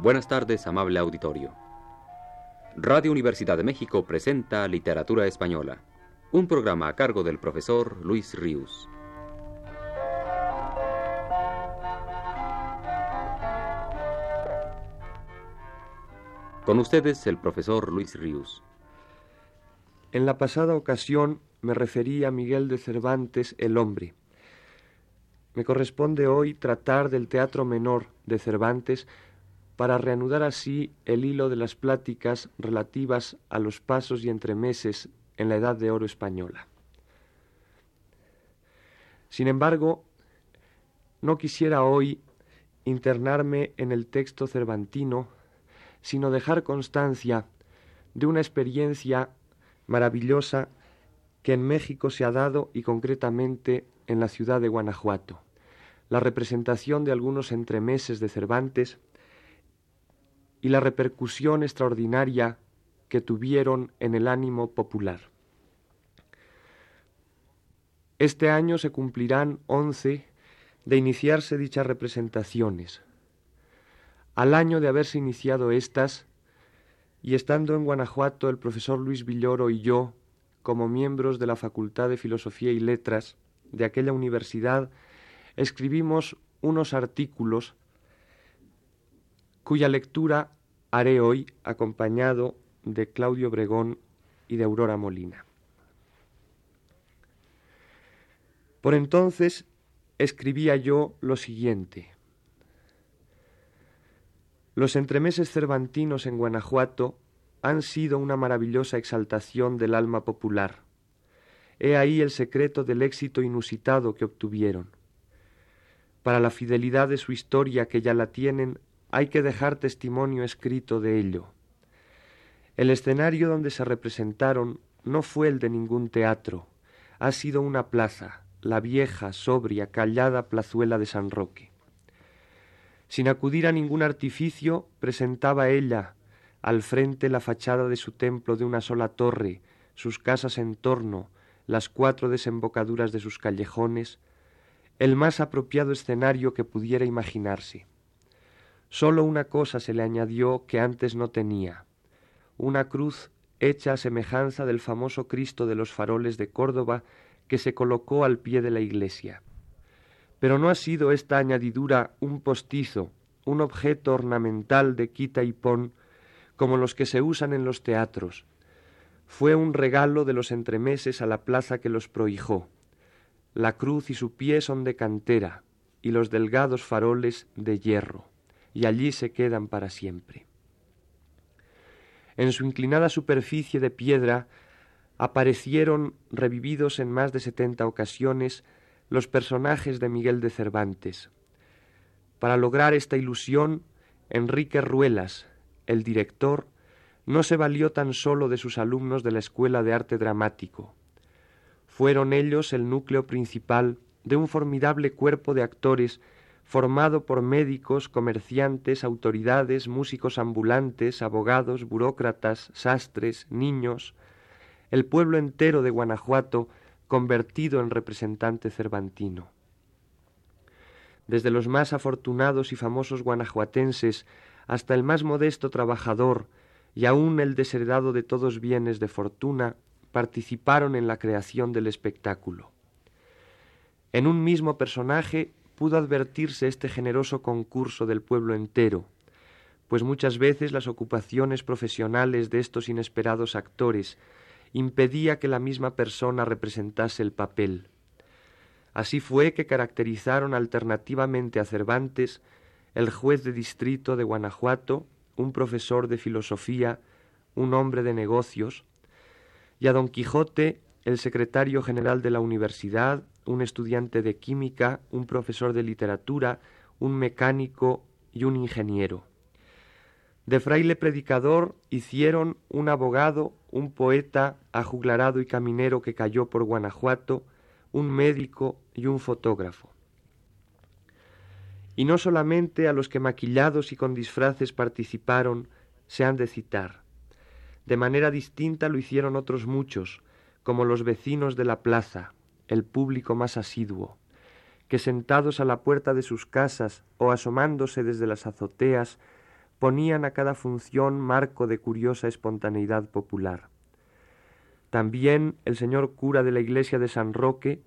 Buenas tardes, amable auditorio. Radio Universidad de México presenta Literatura Española, un programa a cargo del profesor Luis Ríos. Con ustedes el profesor Luis Ríos. En la pasada ocasión me referí a Miguel de Cervantes, el hombre. Me corresponde hoy tratar del teatro menor de Cervantes para reanudar así el hilo de las pláticas relativas a los pasos y entremeses en la Edad de Oro española. Sin embargo, no quisiera hoy internarme en el texto cervantino, sino dejar constancia de una experiencia maravillosa que en México se ha dado y concretamente en la ciudad de Guanajuato, la representación de algunos entremeses de Cervantes y la repercusión extraordinaria que tuvieron en el ánimo popular. Este año se cumplirán once de iniciarse dichas representaciones. Al año de haberse iniciado estas, y estando en Guanajuato el profesor Luis Villoro y yo, como miembros de la Facultad de Filosofía y Letras de aquella universidad, escribimos unos artículos cuya lectura haré hoy acompañado de Claudio Bregón y de Aurora Molina. Por entonces escribía yo lo siguiente. Los entremeses cervantinos en Guanajuato han sido una maravillosa exaltación del alma popular. He ahí el secreto del éxito inusitado que obtuvieron. Para la fidelidad de su historia que ya la tienen, hay que dejar testimonio escrito de ello. El escenario donde se representaron no fue el de ningún teatro, ha sido una plaza, la vieja, sobria, callada plazuela de San Roque. Sin acudir a ningún artificio, presentaba ella al frente la fachada de su templo de una sola torre, sus casas en torno, las cuatro desembocaduras de sus callejones, el más apropiado escenario que pudiera imaginarse. Sólo una cosa se le añadió que antes no tenía, una cruz hecha a semejanza del famoso Cristo de los faroles de Córdoba que se colocó al pie de la iglesia. Pero no ha sido esta añadidura un postizo, un objeto ornamental de quita y pon, como los que se usan en los teatros. Fue un regalo de los entremeses a la plaza que los prohijó. La cruz y su pie son de cantera, y los delgados faroles de hierro y allí se quedan para siempre. En su inclinada superficie de piedra aparecieron revividos en más de setenta ocasiones los personajes de Miguel de Cervantes. Para lograr esta ilusión, Enrique Ruelas, el director, no se valió tan solo de sus alumnos de la Escuela de Arte Dramático. Fueron ellos el núcleo principal de un formidable cuerpo de actores formado por médicos, comerciantes, autoridades, músicos ambulantes, abogados, burócratas, sastres, niños, el pueblo entero de Guanajuato convertido en representante cervantino. Desde los más afortunados y famosos guanajuatenses hasta el más modesto trabajador y aun el desheredado de todos bienes de fortuna participaron en la creación del espectáculo. En un mismo personaje pudo advertirse este generoso concurso del pueblo entero, pues muchas veces las ocupaciones profesionales de estos inesperados actores impedía que la misma persona representase el papel. Así fue que caracterizaron alternativamente a Cervantes el juez de distrito de Guanajuato, un profesor de filosofía, un hombre de negocios, y a Don Quijote el secretario general de la universidad, un estudiante de química, un profesor de literatura, un mecánico y un ingeniero. De fraile predicador hicieron un abogado, un poeta ajuglarado y caminero que cayó por Guanajuato, un médico y un fotógrafo. Y no solamente a los que maquillados y con disfraces participaron se han de citar. De manera distinta lo hicieron otros muchos, como los vecinos de la plaza, el público más asiduo, que sentados a la puerta de sus casas o asomándose desde las azoteas, ponían a cada función marco de curiosa espontaneidad popular. También el señor cura de la iglesia de San Roque,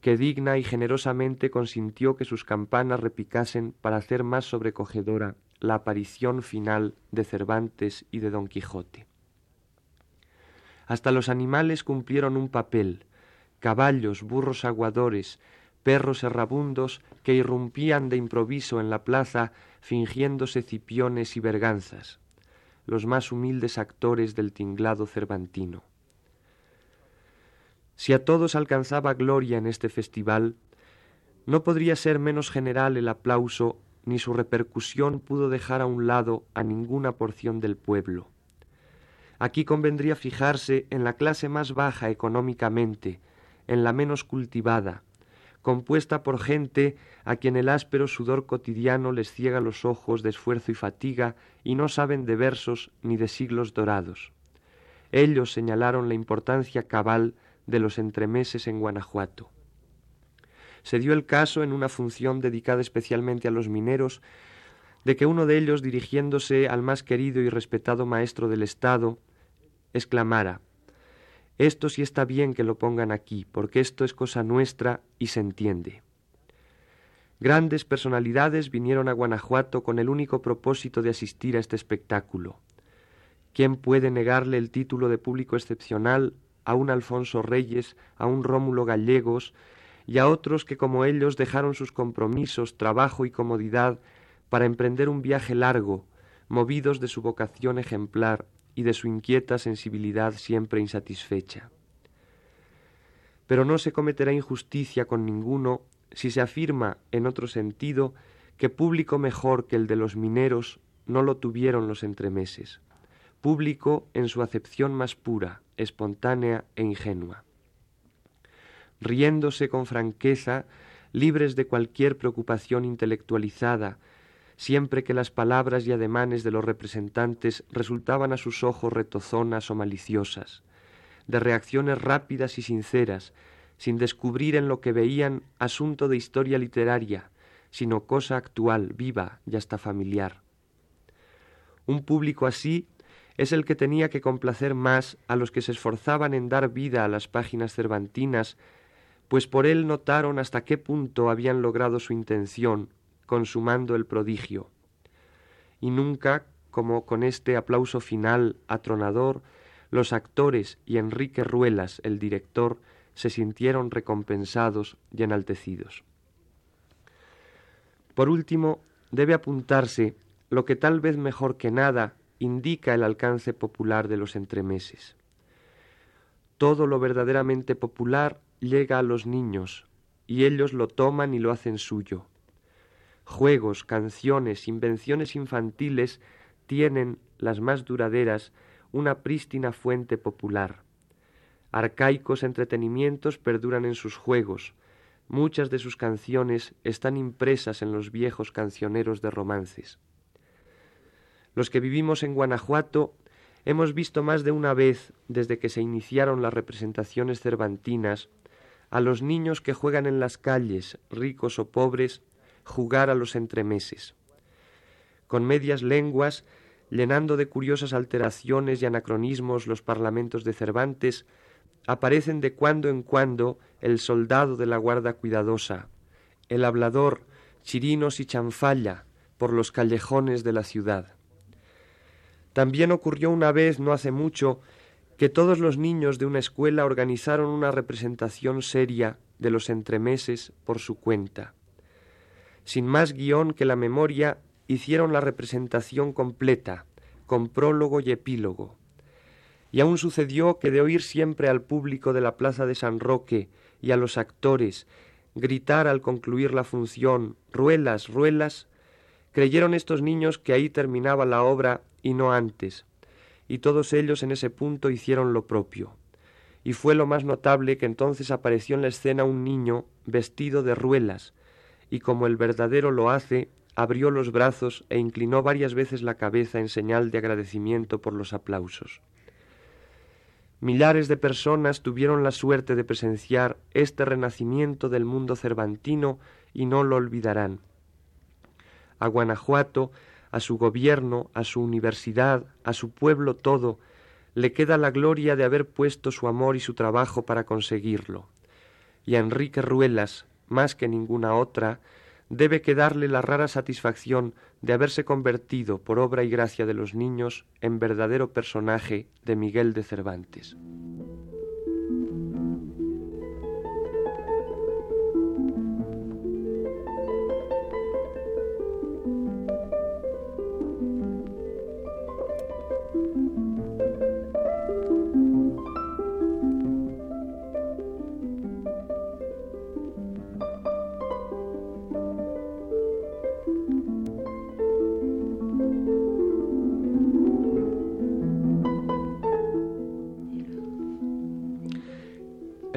que digna y generosamente consintió que sus campanas repicasen para hacer más sobrecogedora la aparición final de Cervantes y de Don Quijote. Hasta los animales cumplieron un papel, caballos, burros aguadores, perros errabundos que irrumpían de improviso en la plaza fingiéndose cipiones y berganzas, los más humildes actores del tinglado cervantino. Si a todos alcanzaba gloria en este festival, no podría ser menos general el aplauso ni su repercusión pudo dejar a un lado a ninguna porción del pueblo. Aquí convendría fijarse en la clase más baja económicamente, en la menos cultivada, compuesta por gente a quien el áspero sudor cotidiano les ciega los ojos de esfuerzo y fatiga y no saben de versos ni de siglos dorados. Ellos señalaron la importancia cabal de los entremeses en Guanajuato. Se dio el caso en una función dedicada especialmente a los mineros, de que uno de ellos, dirigiéndose al más querido y respetado maestro del Estado, exclamara Esto sí está bien que lo pongan aquí, porque esto es cosa nuestra y se entiende. Grandes personalidades vinieron a Guanajuato con el único propósito de asistir a este espectáculo. ¿Quién puede negarle el título de público excepcional a un Alfonso Reyes, a un Rómulo Gallegos, y a otros que como ellos dejaron sus compromisos, trabajo y comodidad para emprender un viaje largo, movidos de su vocación ejemplar y de su inquieta sensibilidad siempre insatisfecha. Pero no se cometerá injusticia con ninguno si se afirma, en otro sentido, que público mejor que el de los mineros no lo tuvieron los entremeses público en su acepción más pura, espontánea e ingenua. Riéndose con franqueza, libres de cualquier preocupación intelectualizada, siempre que las palabras y ademanes de los representantes resultaban a sus ojos retozonas o maliciosas, de reacciones rápidas y sinceras, sin descubrir en lo que veían asunto de historia literaria, sino cosa actual, viva y hasta familiar. Un público así es el que tenía que complacer más a los que se esforzaban en dar vida a las páginas cervantinas, pues por él notaron hasta qué punto habían logrado su intención, consumando el prodigio. Y nunca, como con este aplauso final atronador, los actores y Enrique Ruelas, el director, se sintieron recompensados y enaltecidos. Por último, debe apuntarse lo que tal vez mejor que nada indica el alcance popular de los entremeses. Todo lo verdaderamente popular llega a los niños, y ellos lo toman y lo hacen suyo. Juegos, canciones, invenciones infantiles tienen, las más duraderas, una prístina fuente popular. Arcaicos entretenimientos perduran en sus juegos, muchas de sus canciones están impresas en los viejos cancioneros de romances. Los que vivimos en Guanajuato hemos visto más de una vez, desde que se iniciaron las representaciones cervantinas, a los niños que juegan en las calles, ricos o pobres, jugar a los entremeses. Con medias lenguas, llenando de curiosas alteraciones y anacronismos los parlamentos de Cervantes, aparecen de cuando en cuando el soldado de la guarda cuidadosa, el hablador, chirinos y chanfalla por los callejones de la ciudad. También ocurrió una vez, no hace mucho, que todos los niños de una escuela organizaron una representación seria de los entremeses por su cuenta. Sin más guion que la memoria, hicieron la representación completa, con prólogo y epílogo. Y aún sucedió que de oír siempre al público de la plaza de San Roque y a los actores gritar al concluir la función Ruelas, ruelas, creyeron estos niños que ahí terminaba la obra y no antes, y todos ellos en ese punto hicieron lo propio. Y fue lo más notable que entonces apareció en la escena un niño vestido de ruelas, y como el verdadero lo hace, abrió los brazos e inclinó varias veces la cabeza en señal de agradecimiento por los aplausos. Millares de personas tuvieron la suerte de presenciar este renacimiento del mundo cervantino y no lo olvidarán. A Guanajuato a su gobierno, a su universidad, a su pueblo todo, le queda la gloria de haber puesto su amor y su trabajo para conseguirlo. Y a Enrique Ruelas, más que ninguna otra, debe quedarle la rara satisfacción de haberse convertido, por obra y gracia de los niños, en verdadero personaje de Miguel de Cervantes.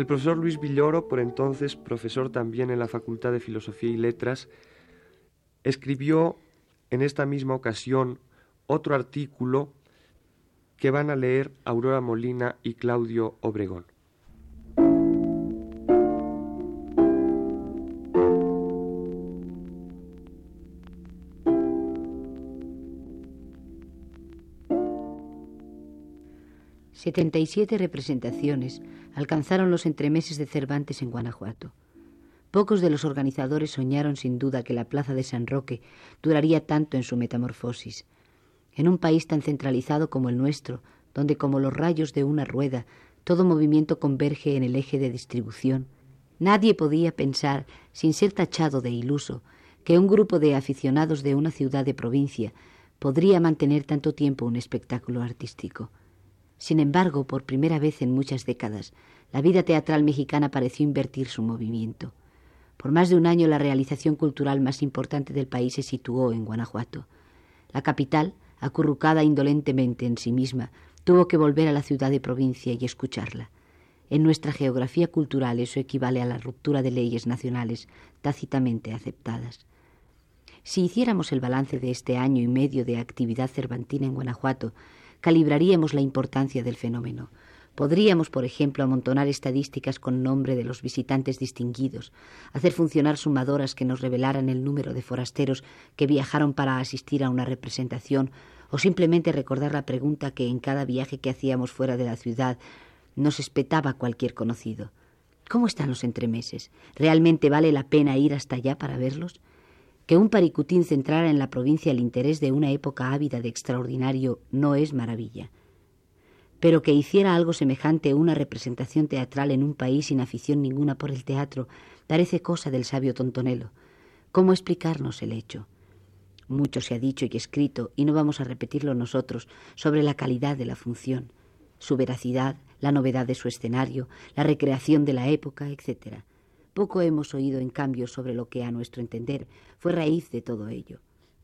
El profesor Luis Villoro, por entonces profesor también en la Facultad de Filosofía y Letras, escribió en esta misma ocasión otro artículo que van a leer Aurora Molina y Claudio Obregón. 77 representaciones alcanzaron los entremeses de Cervantes en Guanajuato. Pocos de los organizadores soñaron sin duda que la plaza de San Roque duraría tanto en su metamorfosis. En un país tan centralizado como el nuestro, donde como los rayos de una rueda todo movimiento converge en el eje de distribución, nadie podía pensar, sin ser tachado de iluso, que un grupo de aficionados de una ciudad de provincia podría mantener tanto tiempo un espectáculo artístico. Sin embargo, por primera vez en muchas décadas, la vida teatral mexicana pareció invertir su movimiento. Por más de un año la realización cultural más importante del país se situó en Guanajuato. La capital, acurrucada indolentemente en sí misma, tuvo que volver a la ciudad de provincia y escucharla. En nuestra geografía cultural eso equivale a la ruptura de leyes nacionales tácitamente aceptadas. Si hiciéramos el balance de este año y medio de actividad cervantina en Guanajuato, calibraríamos la importancia del fenómeno. Podríamos, por ejemplo, amontonar estadísticas con nombre de los visitantes distinguidos, hacer funcionar sumadoras que nos revelaran el número de forasteros que viajaron para asistir a una representación, o simplemente recordar la pregunta que en cada viaje que hacíamos fuera de la ciudad nos espetaba cualquier conocido. ¿Cómo están los entremeses? ¿Realmente vale la pena ir hasta allá para verlos? Que un paricutín centrara en la provincia el interés de una época ávida de extraordinario no es maravilla. Pero que hiciera algo semejante una representación teatral en un país sin afición ninguna por el teatro parece cosa del sabio Tontonelo. ¿Cómo explicarnos el hecho? Mucho se ha dicho y escrito, y no vamos a repetirlo nosotros, sobre la calidad de la función, su veracidad, la novedad de su escenario, la recreación de la época, etc. Poco hemos oído, en cambio, sobre lo que, a nuestro entender, fue raíz de todo ello.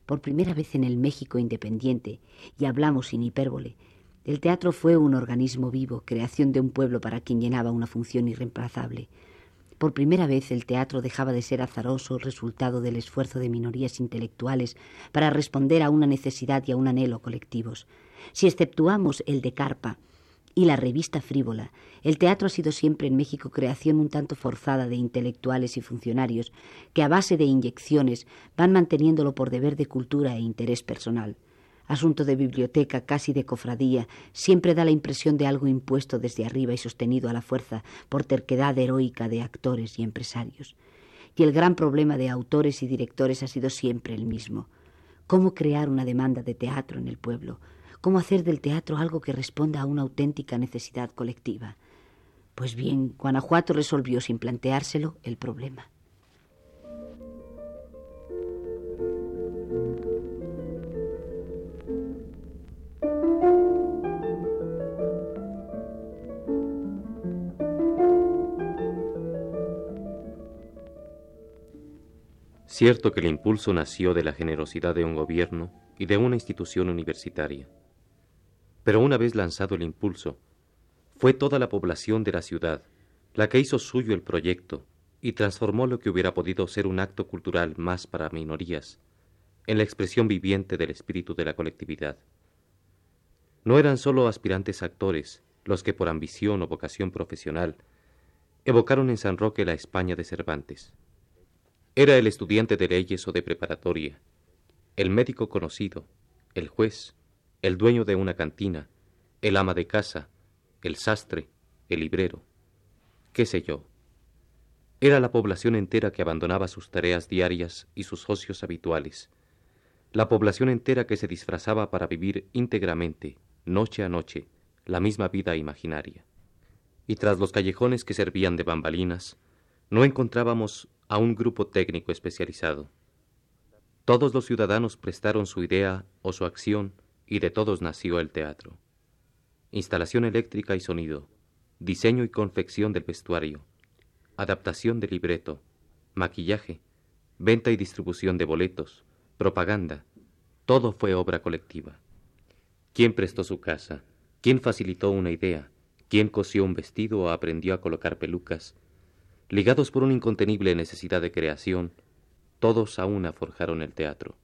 Por primera vez en el México independiente, y hablamos sin hipérbole, el teatro fue un organismo vivo, creación de un pueblo para quien llenaba una función irreemplazable. Por primera vez el teatro dejaba de ser azaroso resultado del esfuerzo de minorías intelectuales para responder a una necesidad y a un anhelo colectivos. Si exceptuamos el de Carpa, y la revista frívola, el teatro ha sido siempre en México creación un tanto forzada de intelectuales y funcionarios que a base de inyecciones van manteniéndolo por deber de cultura e interés personal. Asunto de biblioteca, casi de cofradía, siempre da la impresión de algo impuesto desde arriba y sostenido a la fuerza por terquedad heroica de actores y empresarios. Y el gran problema de autores y directores ha sido siempre el mismo. ¿Cómo crear una demanda de teatro en el pueblo? Cómo hacer del teatro algo que responda a una auténtica necesidad colectiva. Pues bien, Guanajuato resolvió sin planteárselo el problema. Cierto que el impulso nació de la generosidad de un gobierno y de una institución universitaria. Pero una vez lanzado el impulso, fue toda la población de la ciudad la que hizo suyo el proyecto y transformó lo que hubiera podido ser un acto cultural más para minorías en la expresión viviente del espíritu de la colectividad. No eran sólo aspirantes actores los que por ambición o vocación profesional evocaron en San Roque la España de Cervantes. Era el estudiante de leyes o de preparatoria, el médico conocido, el juez, el dueño de una cantina, el ama de casa, el sastre, el librero, qué sé yo. Era la población entera que abandonaba sus tareas diarias y sus ocios habituales, la población entera que se disfrazaba para vivir íntegramente, noche a noche, la misma vida imaginaria. Y tras los callejones que servían de bambalinas, no encontrábamos a un grupo técnico especializado. Todos los ciudadanos prestaron su idea o su acción y de todos nació el teatro. Instalación eléctrica y sonido, diseño y confección del vestuario, adaptación del libreto, maquillaje, venta y distribución de boletos, propaganda, todo fue obra colectiva. ¿Quién prestó su casa? ¿Quién facilitó una idea? ¿Quién cosió un vestido o aprendió a colocar pelucas? Ligados por una incontenible necesidad de creación, todos a una forjaron el teatro.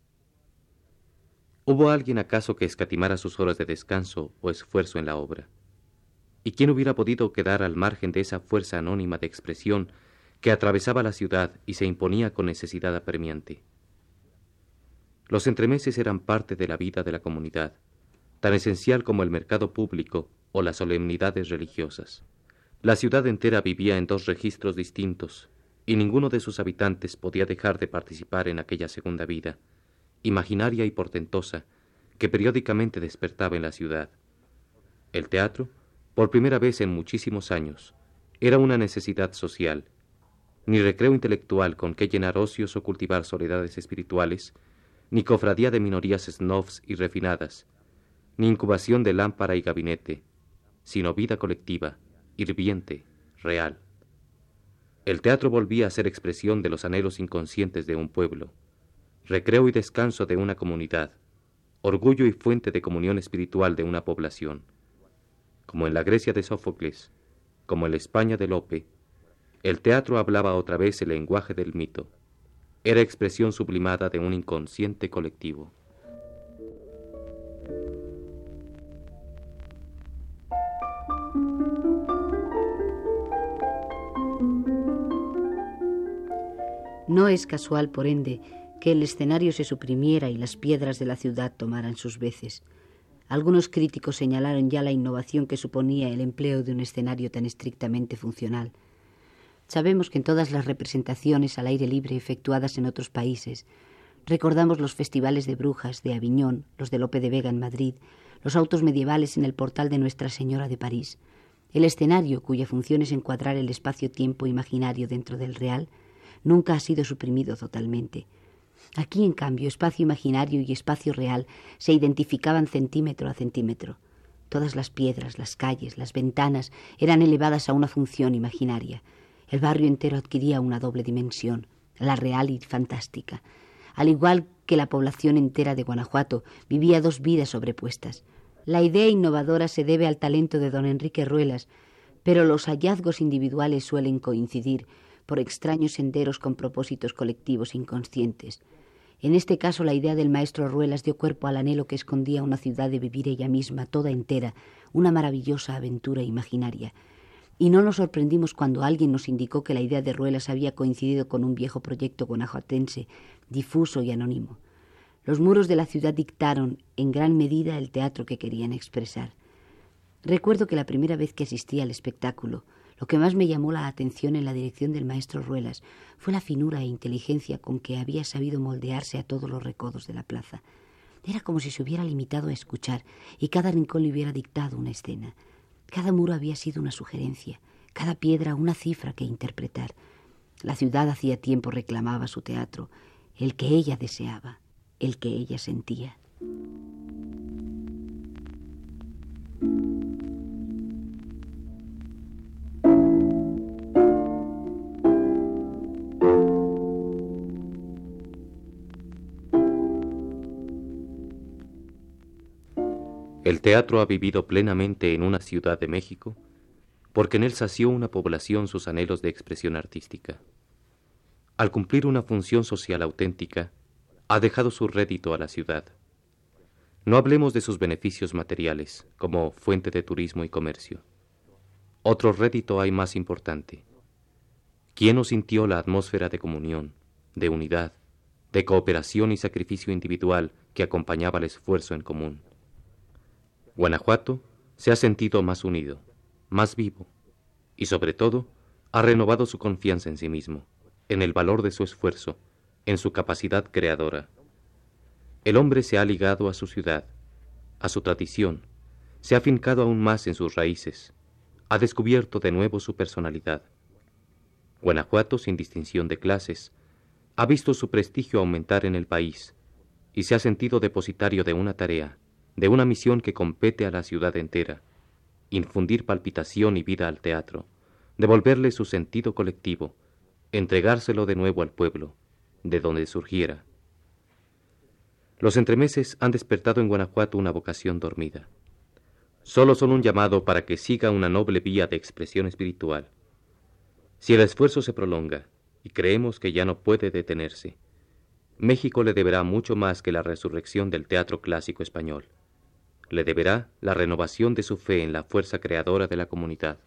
¿Hubo alguien acaso que escatimara sus horas de descanso o esfuerzo en la obra? ¿Y quién hubiera podido quedar al margen de esa fuerza anónima de expresión que atravesaba la ciudad y se imponía con necesidad apremiante? Los entremeses eran parte de la vida de la comunidad, tan esencial como el mercado público o las solemnidades religiosas. La ciudad entera vivía en dos registros distintos, y ninguno de sus habitantes podía dejar de participar en aquella segunda vida, imaginaria y portentosa, que periódicamente despertaba en la ciudad. El teatro, por primera vez en muchísimos años, era una necesidad social, ni recreo intelectual con que llenar ocios o cultivar soledades espirituales, ni cofradía de minorías snobs y refinadas, ni incubación de lámpara y gabinete, sino vida colectiva, hirviente, real. El teatro volvía a ser expresión de los anhelos inconscientes de un pueblo, recreo y descanso de una comunidad, orgullo y fuente de comunión espiritual de una población. Como en la Grecia de Sófocles, como en la España de Lope, el teatro hablaba otra vez el lenguaje del mito era expresión sublimada de un inconsciente colectivo. No es casual, por ende, que el escenario se suprimiera y las piedras de la ciudad tomaran sus veces. Algunos críticos señalaron ya la innovación que suponía el empleo de un escenario tan estrictamente funcional. Sabemos que en todas las representaciones al aire libre efectuadas en otros países, recordamos los festivales de brujas de Aviñón, los de Lope de Vega en Madrid, los autos medievales en el portal de Nuestra Señora de París, el escenario, cuya función es encuadrar el espacio-tiempo imaginario dentro del real, nunca ha sido suprimido totalmente. Aquí, en cambio, espacio imaginario y espacio real se identificaban centímetro a centímetro. Todas las piedras, las calles, las ventanas eran elevadas a una función imaginaria. El barrio entero adquiría una doble dimensión, la real y fantástica. Al igual que la población entera de Guanajuato, vivía dos vidas sobrepuestas. La idea innovadora se debe al talento de don Enrique Ruelas, pero los hallazgos individuales suelen coincidir por extraños senderos con propósitos colectivos inconscientes. En este caso, la idea del maestro Ruelas dio cuerpo al anhelo que escondía una ciudad de vivir ella misma, toda entera, una maravillosa aventura imaginaria y no nos sorprendimos cuando alguien nos indicó que la idea de Ruelas había coincidido con un viejo proyecto guanajuatense, difuso y anónimo. Los muros de la ciudad dictaron en gran medida el teatro que querían expresar. Recuerdo que la primera vez que asistí al espectáculo, lo que más me llamó la atención en la dirección del maestro Ruelas fue la finura e inteligencia con que había sabido moldearse a todos los recodos de la plaza. Era como si se hubiera limitado a escuchar y cada rincón le hubiera dictado una escena. Cada muro había sido una sugerencia, cada piedra una cifra que interpretar. La ciudad hacía tiempo reclamaba su teatro, el que ella deseaba, el que ella sentía. El teatro ha vivido plenamente en una ciudad de México porque en él sació una población sus anhelos de expresión artística. Al cumplir una función social auténtica, ha dejado su rédito a la ciudad. No hablemos de sus beneficios materiales como fuente de turismo y comercio. Otro rédito hay más importante. ¿Quién no sintió la atmósfera de comunión, de unidad, de cooperación y sacrificio individual que acompañaba el esfuerzo en común. Guanajuato se ha sentido más unido, más vivo, y sobre todo ha renovado su confianza en sí mismo, en el valor de su esfuerzo, en su capacidad creadora. El hombre se ha ligado a su ciudad, a su tradición, se ha fincado aún más en sus raíces, ha descubierto de nuevo su personalidad. Guanajuato, sin distinción de clases, ha visto su prestigio aumentar en el país y se ha sentido depositario de una tarea, de una misión que compete a la ciudad entera, infundir palpitación y vida al teatro, devolverle su sentido colectivo, entregárselo de nuevo al pueblo, de donde surgiera. Los entremeses han despertado en Guanajuato una vocación dormida. Solo son un llamado para que siga una noble vía de expresión espiritual. Si el esfuerzo se prolonga, y creemos que ya no puede detenerse, México le deberá mucho más que la resurrección del teatro clásico español. Le deberá la renovación de su fe en la fuerza creadora de la comunidad.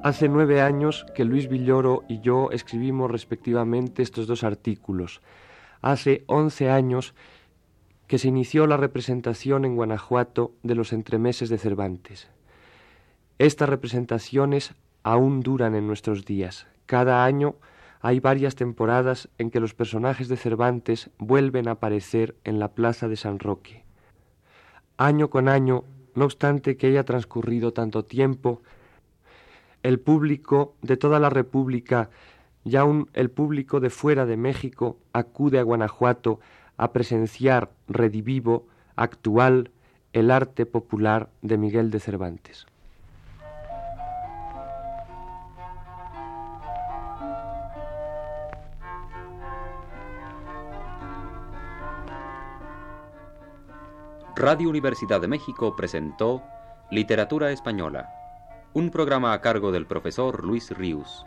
Hace nueve años que Luis Villoro y yo escribimos respectivamente estos dos artículos. Hace once años que se inició la representación en Guanajuato de los entremeses de Cervantes. Estas representaciones aún duran en nuestros días. Cada año hay varias temporadas en que los personajes de Cervantes vuelven a aparecer en la plaza de San Roque. Año con año, no obstante que haya transcurrido tanto tiempo, el público de toda la República y aun el público de fuera de México acude a Guanajuato a presenciar redivivo, actual, el arte popular de Miguel de Cervantes. Radio Universidad de México presentó Literatura Española un programa a cargo del profesor Luis Ríos.